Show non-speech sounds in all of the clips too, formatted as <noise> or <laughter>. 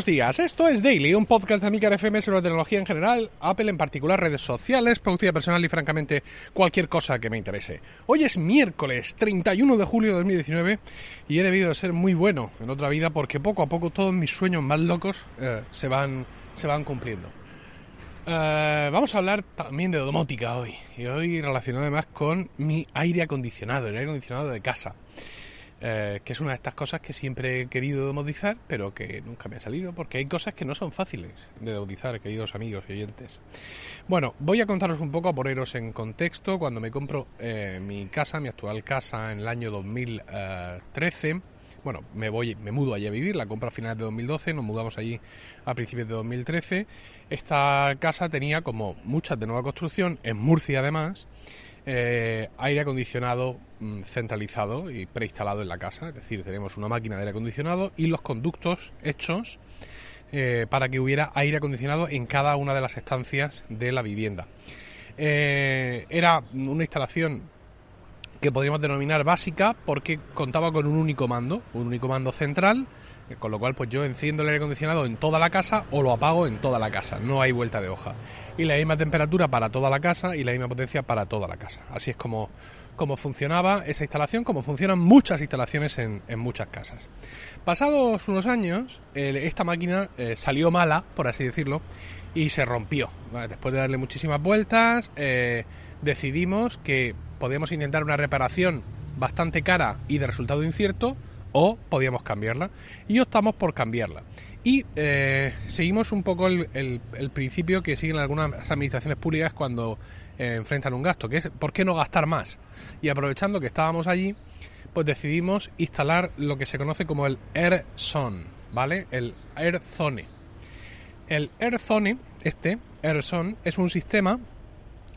Buenos días, esto es Daily, un podcast de Amilcar FM sobre tecnología en general, Apple en particular, redes sociales, productividad personal y francamente cualquier cosa que me interese. Hoy es miércoles 31 de julio de 2019 y he debido de ser muy bueno en otra vida porque poco a poco todos mis sueños más locos eh, se, van, se van cumpliendo. Eh, vamos a hablar también de domótica hoy y hoy relacionado además con mi aire acondicionado, el aire acondicionado de casa. Eh, que es una de estas cosas que siempre he querido domotizar, pero que nunca me ha salido, porque hay cosas que no son fáciles de domotizar, queridos amigos y oyentes. Bueno, voy a contaros un poco, a poneros en contexto, cuando me compro eh, mi casa, mi actual casa, en el año 2013, bueno, me voy, me mudo allí a vivir, la compro a finales de 2012, nos mudamos allí a principios de 2013. Esta casa tenía, como muchas de nueva construcción, en Murcia además, eh, aire acondicionado mm, centralizado y preinstalado en la casa. Es decir, tenemos una máquina de aire acondicionado y los conductos hechos eh, para que hubiera aire acondicionado en cada una de las estancias de la vivienda. Eh, era una instalación que podríamos denominar básica porque contaba con un único mando, un único mando central con lo cual pues yo enciendo el aire acondicionado en toda la casa o lo apago en toda la casa, no hay vuelta de hoja. Y la misma temperatura para toda la casa y la misma potencia para toda la casa. Así es como, como funcionaba esa instalación, como funcionan muchas instalaciones en, muchas casas. Pasados unos años, esta máquina eh, salió mala, por así decirlo, y se rompió. Después de darle muchísimas vueltas, eh, decidimos que podíamos intentar una reparación bastante cara y de resultado incierto, o podíamos cambiarla y optamos por cambiarla. Y eh, seguimos un poco el, principio que siguen algunas administraciones públicas cuando eh, enfrentan un gasto, que es ¿por qué no gastar más? Y aprovechando que estábamos allí, pues decidimos instalar lo que se conoce como el AirZone, ¿vale? El AirZone. El AirZone, este AirZone, es un sistema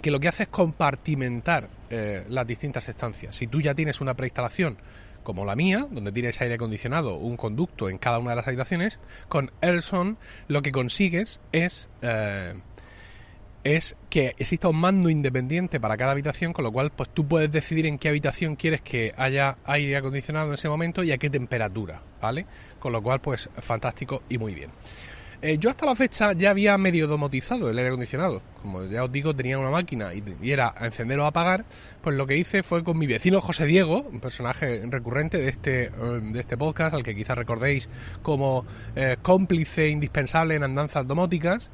que lo que hace es compartimentar eh, las distintas estancias. Si tú ya tienes una preinstalación como la mía, donde tienes aire acondicionado, un conducto en cada una de las habitaciones, con AirZone lo que consigues es, eh, es que exista un mando independiente para cada habitación, con lo cual pues tú puedes decidir en qué habitación quieres que haya aire acondicionado en ese momento y a qué temperatura, ¿vale? Con lo cual pues fantástico y muy bien. Eh, yo hasta la fecha ya había medio domotizado el aire acondicionado. Como ya os digo, tenía una máquina y, era a encender o apagar. Pues lo que hice fue con mi vecino José Diego, un personaje recurrente de este, eh, de este podcast, al que quizás recordéis como eh, cómplice indispensable en andanzas domóticas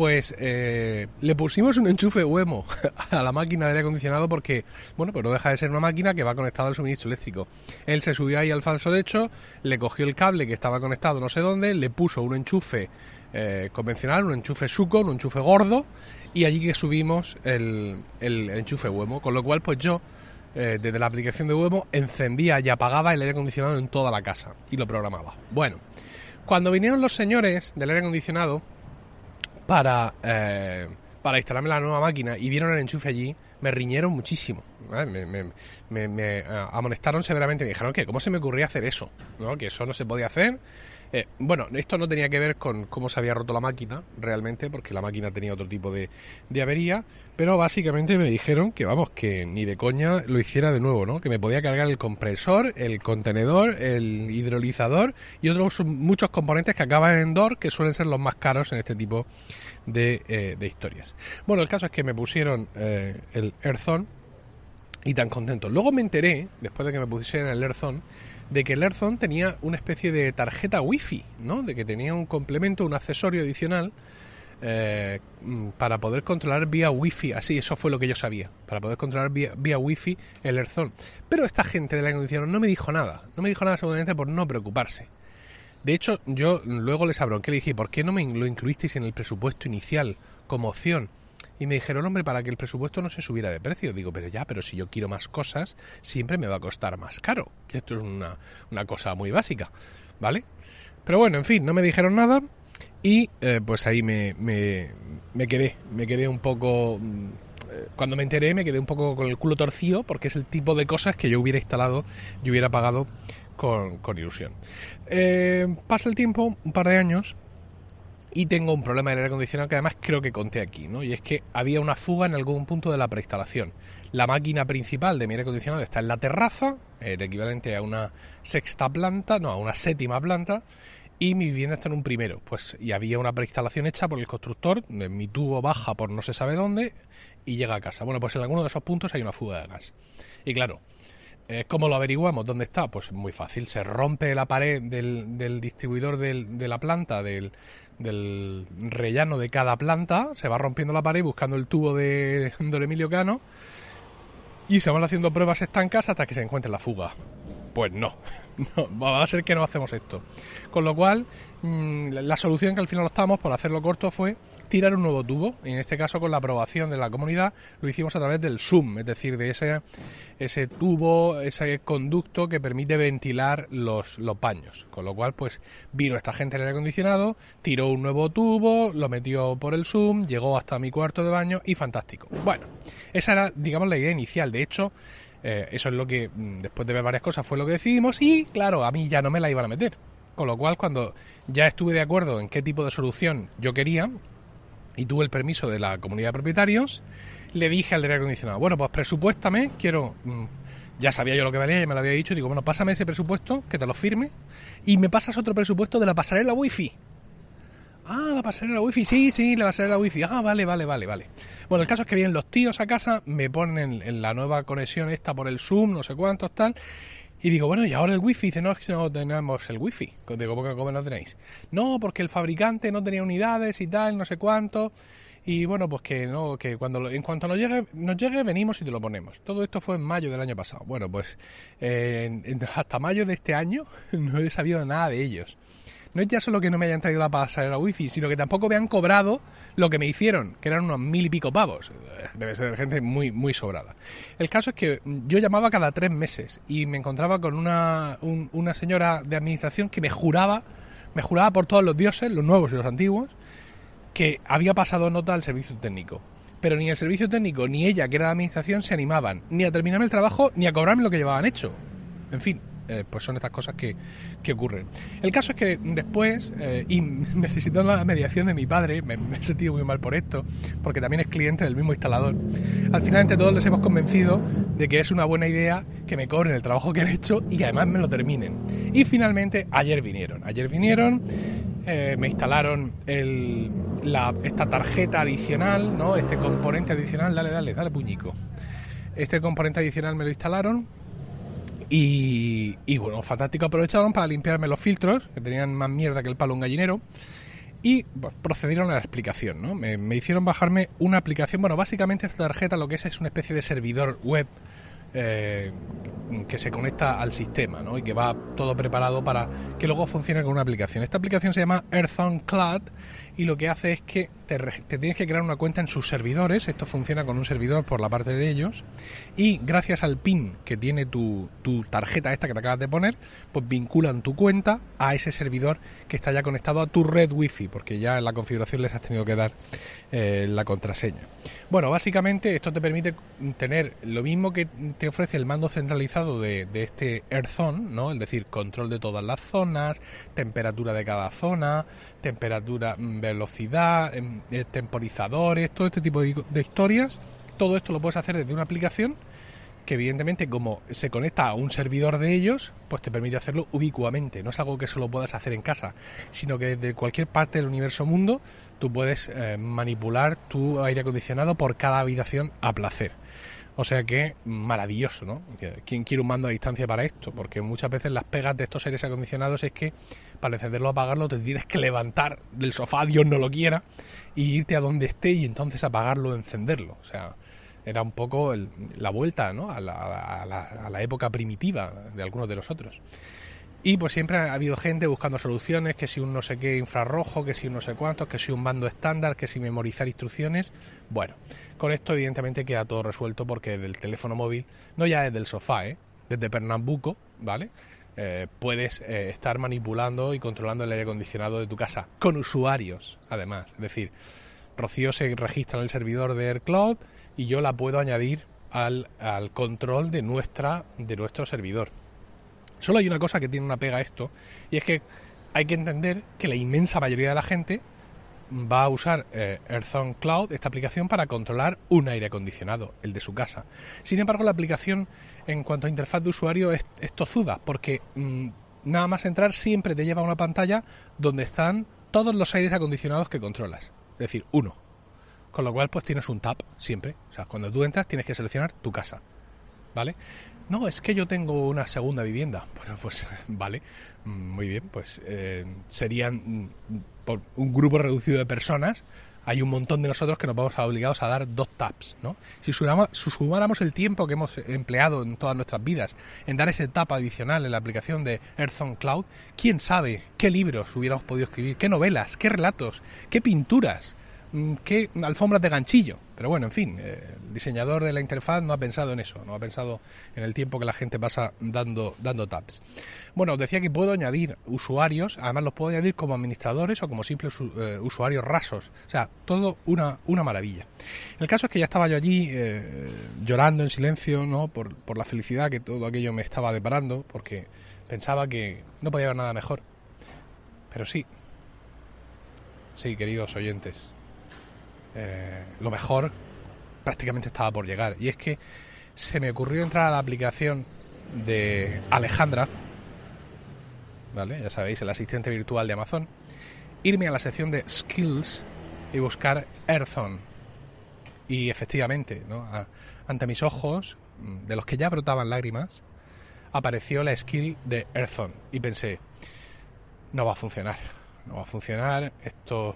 pues eh, le pusimos un enchufe Wemo <laughs> a la máquina de aire acondicionado porque, bueno, pues no deja de ser una máquina que va conectada al suministro eléctrico. Él se subió ahí al falso de hecho, le cogió el cable que estaba conectado no sé dónde, le puso un enchufe eh, convencional, un enchufe suco, un enchufe gordo, y allí que subimos el, enchufe Wemo, con lo cual pues yo eh, desde la aplicación de Wemo encendía y apagaba el aire acondicionado en toda la casa y lo programaba. Bueno, cuando vinieron los señores del aire acondicionado, para, eh, para instalarme la nueva máquina y vieron el enchufe allí, me riñeron muchísimo. Me, me, amonestaron severamente. Me dijeron que cómo se me ocurría hacer eso, ¿no? que eso no se podía hacer eh, bueno, esto no tenía que ver con cómo se había roto la máquina realmente, porque la máquina tenía otro tipo de, avería, pero básicamente me dijeron que vamos, que ni de coña lo hiciera de nuevo, ¿no? Que me podía cargar el compresor, el contenedor, el hidrolizador y otros muchos componentes que acaban en DOR, que suelen ser los más caros en este tipo de, eh, historias. Bueno, el caso es que me pusieron eh, el Airzone y tan contento. Luego me enteré, después de que me pusieran el Airzone, de que el Airzone tenía una especie de tarjeta wifi, ¿no? De que tenía un complemento, un accesorio adicional eh, mm, para poder controlar vía wifi. Así, eso fue lo que yo sabía. Para poder controlar vía, vía wifi el Airzone. Pero esta gente de la condición no me dijo nada. No me dijo nada seguramente por no preocuparse. De hecho, yo luego les abronqué, le dije, ¿por qué no me lo incluisteis en el presupuesto inicial como opción? Y me dijeron, hombre, para que el presupuesto no se subiera de precio. Digo, pero ya, pero si yo quiero más cosas, siempre me va a costar más caro. Que esto es una, una cosa muy básica, ¿vale? Pero bueno, en fin, no me dijeron nada y eh, pues ahí me, me, me, quedé, me quedé un poco... Mm, cuando me enteré me quedé un poco con el culo torcido porque es el tipo de cosas que yo hubiera instalado y hubiera pagado con, con ilusión. Eh, pasa el tiempo, un par de años, y tengo un problema del aire acondicionado que además creo que conté aquí, ¿no? Y es que había una fuga en algún punto de la preinstalación. La máquina principal de mi aire acondicionado está en la terraza, el equivalente a una sexta planta, no, a una séptima planta, y mi vivienda está en un primero. Pues y había una preinstalación hecha por el constructor, mi tubo baja por no se sabe dónde y llega a casa. Bueno, pues en alguno de esos puntos hay una fuga de gas. Y claro, ¿cómo lo averiguamos? ¿Dónde está? Pues muy fácil, se rompe la pared del, distribuidor de la planta, del, rellano de cada planta, se va rompiendo la pared buscando el tubo de <laughs> Don Emilio Cano y se van haciendo pruebas estancas hasta que se encuentre la fuga. Pues no, <laughs> no, va a ser que no hacemos esto. Con lo cual, mm, la solución que al final optamos por hacerlo corto fue tirar un nuevo tubo. Y en este caso, con la aprobación de la comunidad, lo hicimos a través del SUM, es decir, de ese, ese tubo, ese conducto que permite ventilar los, los baños. Con lo cual, pues vino esta gente en el aire acondicionado, tiró un nuevo tubo, lo metió por el SUM, llegó hasta mi cuarto de baño y fantástico. Bueno, esa era, digamos, la idea inicial. De hecho, eh, eso es lo que, mm, después de ver varias cosas, fue lo que decidimos y, claro, a mí ya no me la iban a meter. Con lo cual, cuando ya estuve de acuerdo en qué tipo de solución yo quería, y tuve el permiso de la comunidad de propietarios, le dije al aire acondicionado, bueno, pues presupuéstame, quiero, mm, ya sabía yo lo que valía, ya me lo había dicho, digo, bueno, pásame ese presupuesto, que te lo firme, y me pasas otro presupuesto de la pasarela wifi. Ah, la pasarela wifi, sí, sí, la pasarela wifi. Ah, vale, vale, vale, vale. Bueno, el caso es que vienen los tíos a casa, me ponen en la nueva conexión esta por el Zoom, no sé cuántos, tal, y digo, bueno, ¿y ahora el wifi? Dice, no, es que no tenemos el wifi. Digo, ¿cómo, no tenéis? No, porque el fabricante no tenía unidades y tal, no sé cuánto. Y bueno, pues que no, que cuando en cuanto nos llegue, nos llegue, venimos y te lo ponemos. Todo esto fue en mayo del año pasado. Bueno, pues hasta mayo de este año <laughs> no he sabido nada de ellos no es ya solo que no me hayan traído la pasarela wifi, sino que tampoco me han cobrado lo que me hicieron, que eran unos mil y pico pavos. Debe ser gente muy, muy sobrada. El caso es que yo llamaba cada tres meses y me encontraba con una, una señora de administración que me juraba, me juraba por todos los dioses, los nuevos y los antiguos, que había pasado nota al servicio técnico. Pero ni el servicio técnico ni ella, que era de administración, se animaban ni a terminarme el trabajo ni a cobrarme lo que llevaban hecho. En fin, eh, pues son estas cosas que, ocurren. El caso es que después, eh, y <laughs> necesitando la mediación de mi padre, me, he sentido muy mal por esto, porque también es cliente del mismo instalador, al final entre todos les hemos convencido de que es una buena idea que me cobren el trabajo que han hecho y que además me lo terminen. Y finalmente ayer vinieron, ayer vinieron, eh, me instalaron esta tarjeta adicional, ¿no? este componente adicional, dale, dale, dale puñico. Este componente adicional me lo instalaron y, bueno, fantástico, aprovecharon para limpiarme los filtros, que tenían más mierda que el palo un gallinero, y procedieron a la explicación, ¿no? Me, hicieron bajarme una aplicación, bueno, básicamente esta tarjeta lo que es es una especie de servidor web eh, que se conecta al sistema ¿no? y que va todo preparado para que luego funcione con una aplicación. Esta aplicación se llama Earthon Cloud y lo que hace es que te, tienes que crear una cuenta en sus servidores. Esto funciona con un servidor por la parte de ellos y gracias al PIN que tiene tu, tarjeta esta que te acabas de poner, pues vinculan tu cuenta a ese servidor que está ya conectado a tu red wifi porque ya en la configuración les has tenido que dar eh, la contraseña. Bueno, básicamente esto te permite tener lo mismo que te ofrece el mando centralizado de, este AirZone, ¿no? Es decir, control de todas las zonas, temperatura de cada zona, temperatura, velocidad, temporizadores, todo este tipo de, de historias. Todo esto lo puedes hacer desde una aplicación que evidentemente como se conecta a un servidor de ellos, pues te permite hacerlo ubicuamente. No es algo que solo puedas hacer en casa, sino que desde cualquier parte del universo mundo tú puedes eh, manipular tu aire acondicionado por cada habitación a placer. O sea que maravilloso, ¿no? ¿Quién quiere un mando a distancia para esto? Porque muchas veces las pegas de estos aires acondicionados es que para encenderlo o apagarlo te tienes que levantar del sofá, Dios no lo quiera, y irte a donde esté y entonces apagarlo o encenderlo. O sea, era un poco la vuelta ¿no? a, la, a la época primitiva de algunos de los otros. Y pues siempre ha habido gente buscando soluciones, que si un no sé qué infrarrojo, que si un no sé cuántos, que si un mando estándar, que si memorizar instrucciones. Bueno, con esto evidentemente queda todo resuelto porque del teléfono móvil, no ya desde el sofá, ¿eh? desde Pernambuco, ¿vale? Eh, puedes eh, estar manipulando y controlando el aire acondicionado de tu casa con usuarios, además. Es decir, Rocío se registra en el servidor de AirCloud y yo la puedo añadir al, al control de, nuestra, de nuestro servidor. Solo hay una cosa que tiene una pega a esto, y es que hay que entender que la inmensa mayoría de la gente va a usar eh, Cloud, esta aplicación, para controlar un aire acondicionado, el de su casa. Sin embargo, la aplicación en cuanto a interfaz de usuario es, tozuda, porque mm, nada más entrar siempre te lleva a una pantalla donde están todos los aires acondicionados que controlas. Es decir, uno. Con lo cual, pues tienes un tab siempre. O sea, cuando tú entras tienes que seleccionar tu casa. ¿Vale? No, es que yo tengo una segunda vivienda. <laughs> Bueno, pues vale. Mm, muy bien, pues eh, serían mm, por un grupo reducido de personas hay un montón de nosotros que nos vamos a obligados a dar dos taps, ¿no? Si sumáramos el tiempo que hemos empleado en todas nuestras vidas en dar ese tap adicional en la aplicación de Earthon Cloud, quién sabe qué libros hubiéramos podido escribir, qué novelas, qué relatos, qué pinturas, mm, qué alfombras de ganchillo. Pero bueno, en fin, eh, el diseñador de la interfaz no ha pensado en eso, no ha pensado en el tiempo que la gente pasa dando, dando tabs. Bueno, os decía que puedo añadir usuarios, además los puedo añadir como administradores o como simples eh, usuarios rasos. O sea, todo una, una maravilla. El caso es que ya estaba yo allí eh, llorando en silencio, ¿no? Por, por la felicidad que todo aquello me estaba deparando, porque pensaba que no podía haber nada mejor. Pero sí, sí, queridos oyentes, eh, lo mejor prácticamente estaba por llegar. Y es que se me ocurrió entrar a la aplicación de Alejandra, ¿vale? Ya sabéis, el asistente virtual de Amazon, irme a la sección de Skills y buscar Earthon. Y efectivamente, ¿no? ante mis ojos, de los que ya brotaban lágrimas, apareció la skill de Earthon. Y pensé, no va a funcionar, no va a funcionar, esto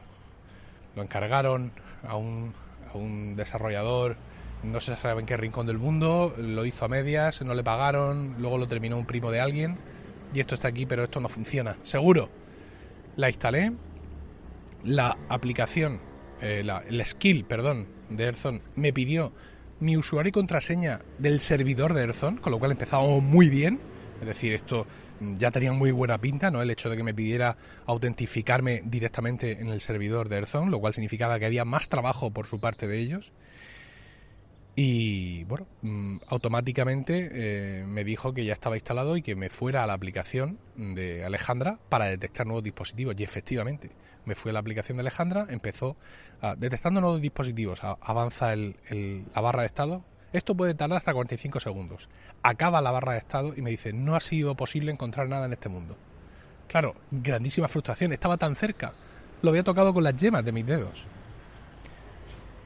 lo encargaron a un, a un desarrollador, no se sabe en qué rincón del mundo, lo hizo a medias, no le pagaron, luego lo terminó un primo de alguien y esto está aquí, pero esto no funciona, seguro. La instalé, la aplicación, eh, la, el skill, perdón, de Erzon me pidió mi usuario y contraseña del servidor de Erzon, con lo cual empezamos muy bien. Es decir, esto ya tenía muy buena pinta, ¿no? El hecho de que me pidiera autentificarme directamente en el servidor de Earthon, lo cual significaba que había más trabajo por su parte de ellos. Y bueno, mm, automáticamente eh, me dijo que ya estaba instalado y que me fuera a la aplicación de Alejandra para detectar nuevos dispositivos. Y efectivamente, me fui a la aplicación de Alejandra, empezó detectando nuevos dispositivos, avanza la barra de estado, esto puede tardar hasta 45 segundos. Acaba la barra de estado y me dice, no ha sido posible encontrar nada en este mundo. Claro, grandísima frustración, estaba tan cerca. Lo había tocado con las yemas de mis dedos.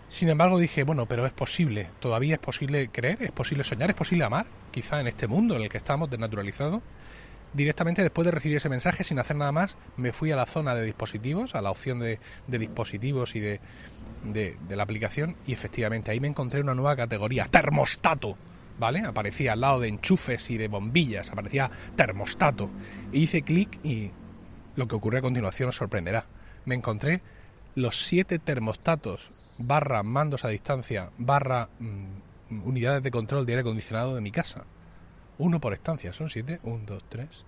Sin embargo dije, bueno, pero es posible, todavía es posible creer, es posible soñar, es posible amar, quizá en este mundo en el que estamos desnaturalizado. Directamente después de recibir ese mensaje, sin hacer nada más, me fui a la zona de dispositivos, a la opción de, dispositivos y de, de, la aplicación y efectivamente ahí me encontré una nueva categoría, termostato. ¿Vale? Aparecía al lado de enchufes y de bombillas, aparecía termostato. E hice clic y lo que ocurre a continuación os sorprenderá. Me encontré los siete termostatos barra mandos a distancia barra mm, unidades de control de aire acondicionado de mi casa. Uno por estancia, son siete. Un, dos, tres.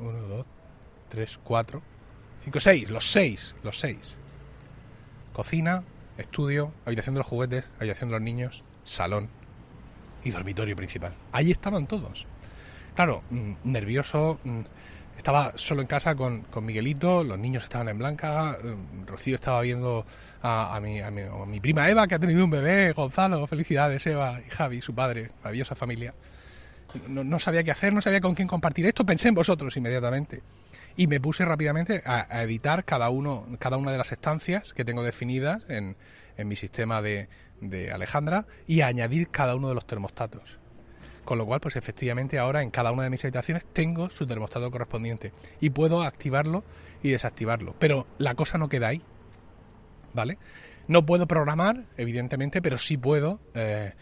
Uno, dos, tres, cuatro. Cinco, seis. Los seis. Los seis cocina, estudio, habitación de los juguetes, habitación de los niños, salón y dormitorio principal. Ahí estaban todos. Claro, mm, nervioso, mm, estaba solo en casa con, con, Miguelito, los niños estaban en blanca, mm, Rocío estaba viendo a, mi, a, mi, prima Eva, que ha tenido un bebé, Gonzalo, felicidades Eva y Javi, su padre, maravillosa familia. No, no, sabía qué hacer, no sabía con quién compartir esto, pensé en vosotros inmediatamente y me puse rápidamente a, editar cada uno cada una de las estancias que tengo definidas en, en mi sistema de, de, Alejandra y a añadir cada uno de los termostatos. Con lo cual, pues efectivamente ahora en cada una de mis habitaciones tengo su termostato correspondiente y puedo activarlo y desactivarlo. Pero la cosa no queda ahí, ¿vale? No puedo programar, evidentemente, pero sí puedo eh,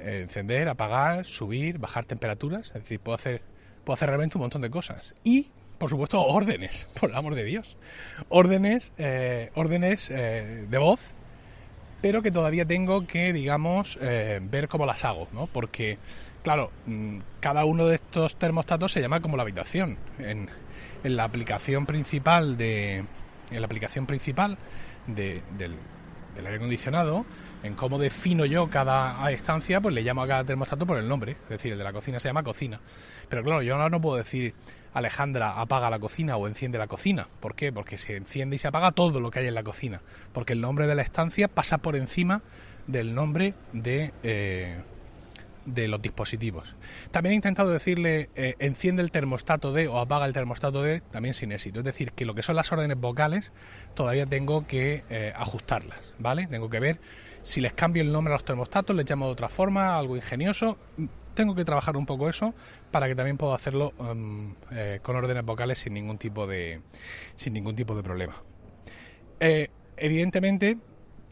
encender, apagar, subir, bajar temperaturas. Es decir, puedo hacer, puedo hacer realmente un montón de cosas. Y por supuesto, órdenes, <laughs> por el amor de Dios. Órdenes, eh, órdenes eh, de voz, pero que todavía tengo que, digamos, eh, ver cómo las hago, ¿no? Porque, claro, mm, cada uno de estos termostatos se llama como la habitación. En, la aplicación principal de. En la aplicación principal del, del aire acondicionado, en cómo defino yo cada estancia, pues le llamo a cada termostato por el nombre. Es decir, el de la cocina se llama cocina. Pero claro, yo ahora no puedo decir Alejandra apaga la cocina o enciende la cocina. ¿Por qué? Porque se enciende y se apaga todo lo que hay en la cocina. Porque el nombre de la estancia pasa por encima del nombre de, eh, de los dispositivos. También he intentado decirle eh, enciende el termostato de o apaga el termostato de, también sin éxito. Es decir, que lo que son las órdenes vocales todavía tengo que eh, ajustarlas, ¿vale? Tengo que ver si les cambio el nombre a los termostatos, les llamo de otra forma, algo ingenioso. Tengo que trabajar un poco eso para que también pueda hacerlo em, eh, con órdenes vocales sin ningún tipo de, sin ningún tipo de problema. evidentemente,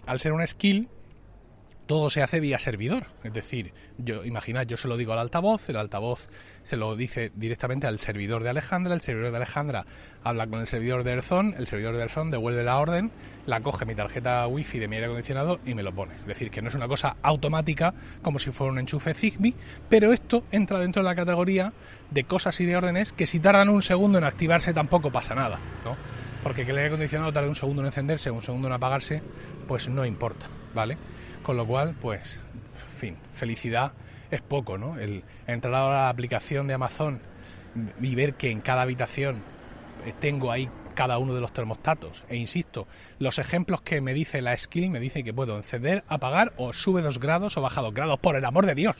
al ser una skill, todo se hace vía servidor. Es decir, yo imaginad, yo se lo digo al altavoz, el altavoz se lo dice directamente al servidor de Alejandra, el servidor de Alejandra habla con el servidor de Erzón, el servidor de Erzón devuelve la orden, la coge mi tarjeta wifi de mi aire acondicionado y me lo pone. Es decir, que no es una cosa automática como si fuera un enchufe Zigbee, pero esto entra dentro de la categoría de cosas y de órdenes que si tardan un segundo en activarse tampoco pasa nada, ¿no? Porque que el aire acondicionado tarde un segundo en encenderse, un segundo en apagarse, pues no importa, ¿vale? Con lo cual, pues, en fin, felicidad es poco, ¿no? El entrar ahora a la aplicación de Amazon y ver que en cada habitación tengo ahí cada uno de los termostatos. E insisto, los ejemplos que me dice la skill me dice que puedo encender, apagar o sube dos grados o baja dos grados, por el amor de Dios.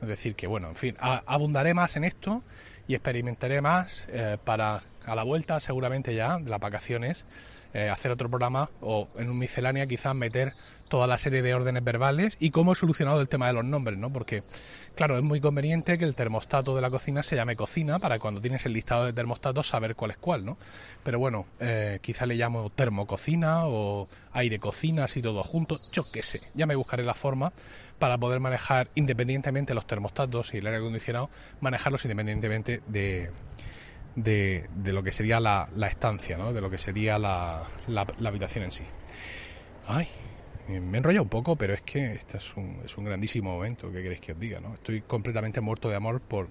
Es decir, que bueno, en fin, abundaré más en esto y experimentaré más eh, para a la vuelta seguramente ya las vacaciones eh, hacer otro programa o en un miscelánea quizás meter toda la serie de órdenes verbales y cómo he solucionado el tema de los nombres, ¿no? Porque, claro, es muy conveniente que el termostato de la cocina se llame cocina para cuando tienes el listado de termostatos saber cuál es cuál, ¿no? Pero bueno, eh, quizá le llamo termococina o aire cocina, así todo junto, yo qué sé, ya me buscaré la forma para poder manejar independientemente los termostatos y el aire acondicionado, manejarlos independientemente de, de, lo que sería la, estancia, ¿no? de lo que sería la, la, habitación en sí. Ay, me he enrollado un poco, pero es que este es un, es un grandísimo momento, ¿qué queréis que os diga? ¿no? Estoy completamente muerto de amor por,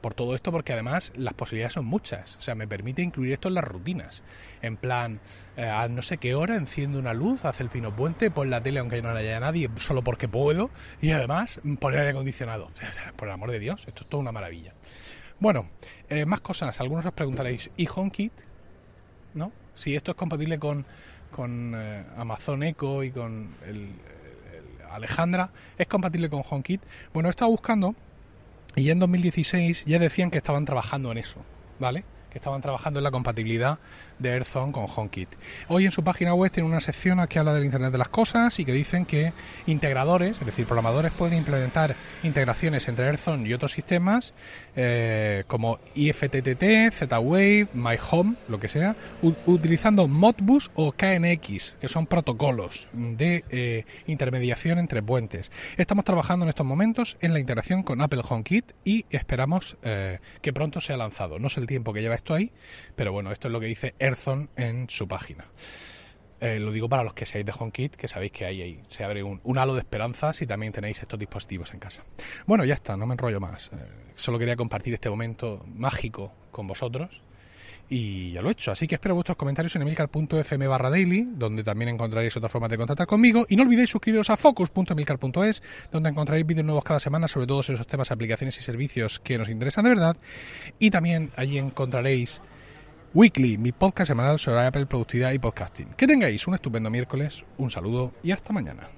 por todo esto, porque además las posibilidades son muchas. O sea, me permite incluir esto en las rutinas. En plan, eh, a no sé qué hora enciendo una luz, hace el pino puente, pon la tele aunque no haya nadie, solo porque puedo, y además poner aire acondicionado. Por el amor de Dios, esto es toda una maravilla. Bueno, eh, más cosas. Algunos os preguntaréis, ¿y HomeKit? ¿No? Si esto es compatible con, con eh, Amazon Echo y con el, Alejandra, ¿es compatible con HomeKit? Bueno, he estado buscando y en 2016 ya decían que estaban trabajando en eso, ¿vale? Que estaban trabajando en la compatibilidad de AirZone con HomeKit. Hoy en su página web tiene una sección que habla del Internet de las Cosas y que dicen que integradores, es decir, programadores pueden implementar integraciones entre AirZone y otros sistemas eh, como IFTTT, Z-Wave, MyHome, lo que sea, utilizando Modbus o KNX, que son protocolos de eh, intermediación entre puentes. Estamos trabajando en estos momentos en la integración con Apple HomeKit y esperamos eh, que pronto sea lanzado. No sé el tiempo que lleva esto ahí, pero bueno, esto es lo que dice En su página. Eh, lo digo para los que seáis de HomeKit, que sabéis que ahí, se abre un, halo de esperanza si también tenéis estos dispositivos en casa. Bueno, ya está, no me enrollo más. Eh, solo quería compartir este momento mágico con vosotros y ya lo he hecho. Así que espero vuestros comentarios en emilcar.fm barra daily, donde también encontraréis otras formas de contactar conmigo. Y no olvidéis suscribiros a focus.emilcar.es, donde encontraréis vídeos nuevos cada semana sobre todos esos temas, aplicaciones y servicios que nos interesan de verdad. Y también allí encontraréis Weekly, mi podcast semanal sobre Apple, productividad y podcasting. Que tengáis un estupendo miércoles, un saludo y hasta mañana.